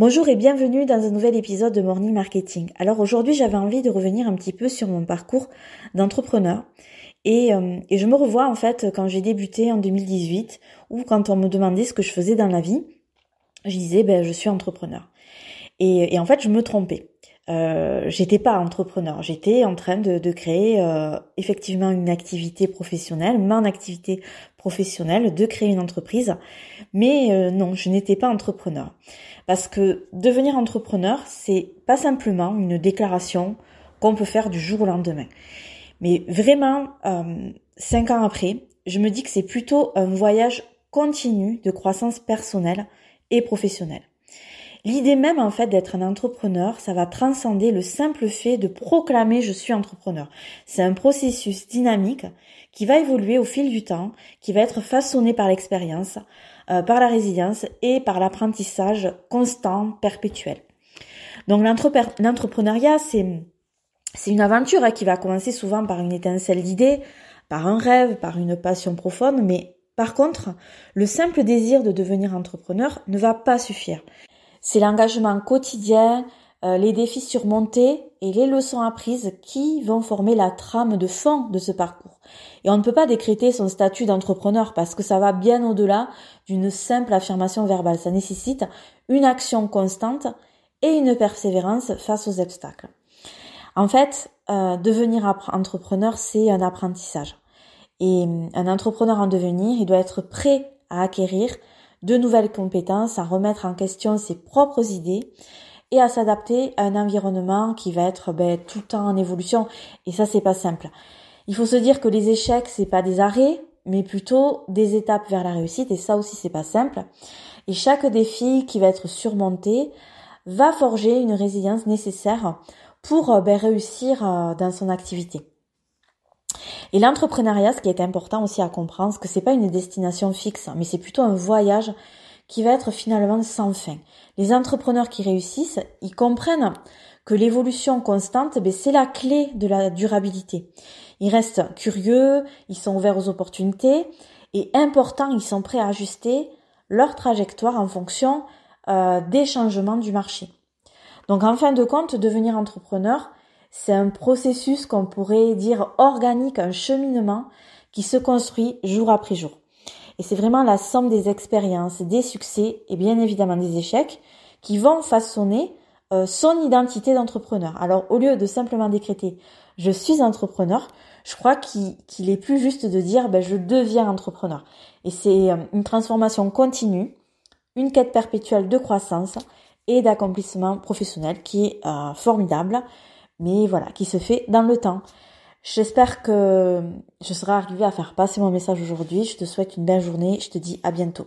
Bonjour et bienvenue dans un nouvel épisode de Morning Marketing. Alors aujourd'hui j'avais envie de revenir un petit peu sur mon parcours d'entrepreneur et, euh, je me revois en fait quand j'ai débuté en 2018 ou quand on me demandait ce que je faisais dans la vie, je disais ben je suis entrepreneur. Et en fait je me trompais. Euh, j'étais pas entrepreneur, j'étais en train de, créer euh, effectivement une activité professionnelle, mon activité professionnelle, de créer une entreprise, mais euh, non, je n'étais pas entrepreneur. Parce que devenir entrepreneur, c'est pas simplement une déclaration qu'on peut faire du jour au lendemain. Mais vraiment, euh, cinq ans après, je me dis que c'est plutôt un voyage continu de croissance personnelle et professionnelle. L'idée même en fait d'être un entrepreneur, ça va transcender le simple fait de proclamer je suis entrepreneur. C'est un processus dynamique qui va évoluer au fil du temps, qui va être façonné par l'expérience, euh, par la résilience et par l'apprentissage constant, perpétuel. Donc l'entrepreneuriat, c'est une aventure hein, qui va commencer souvent par une étincelle d'idées, par un rêve, par une passion profonde, mais par contre, le simple désir de devenir entrepreneur ne va pas suffire. C'est l'engagement quotidien, euh, les défis surmontés et les leçons apprises qui vont former la trame de fond de ce parcours. Et on ne peut pas décréter son statut d'entrepreneur parce que ça va bien au-delà d'une simple affirmation verbale. Ça nécessite une action constante et une persévérance face aux obstacles. En fait, euh, devenir entrepreneur, c'est un apprentissage. Et euh, un entrepreneur en devenir, il doit être prêt à acquérir de nouvelles compétences, à remettre en question ses propres idées et à s'adapter à un environnement qui va être ben, tout le temps en évolution. Et ça, c'est pas simple. Il faut se dire que les échecs, c'est pas des arrêts, mais plutôt des étapes vers la réussite. Et ça aussi, c'est pas simple. Et chaque défi qui va être surmonté va forger une résilience nécessaire pour ben, réussir euh, dans son activité. Et l'entrepreneuriat, ce qui est important aussi à comprendre, c'est que c'est pas une destination fixe, mais c'est plutôt un voyage qui va être finalement sans fin. Les entrepreneurs qui réussissent, ils comprennent que l'évolution constante, ben, c'est la clé de la durabilité. Ils restent curieux, ils sont ouverts aux opportunités et important, ils sont prêts à ajuster leur trajectoire en fonction euh, des changements du marché. Donc en fin de compte, devenir entrepreneur, c'est un processus qu'on pourrait dire organique, un cheminement qui se construit jour après jour. Et c'est vraiment la somme des expériences, des succès et bien évidemment des échecs qui vont façonner euh, son identité d'entrepreneur. Alors au lieu de simplement décréter je suis entrepreneur, je crois qu'il est plus juste de dire ben, je deviens entrepreneur. Et c'est euh, une transformation continue, une quête perpétuelle de croissance et d'accomplissement professionnel qui est euh, formidable mais voilà, qui se fait dans le temps. J'espère que je serai arrivée à faire passer mon message aujourd'hui. Je te souhaite une belle journée. Je te dis à bientôt.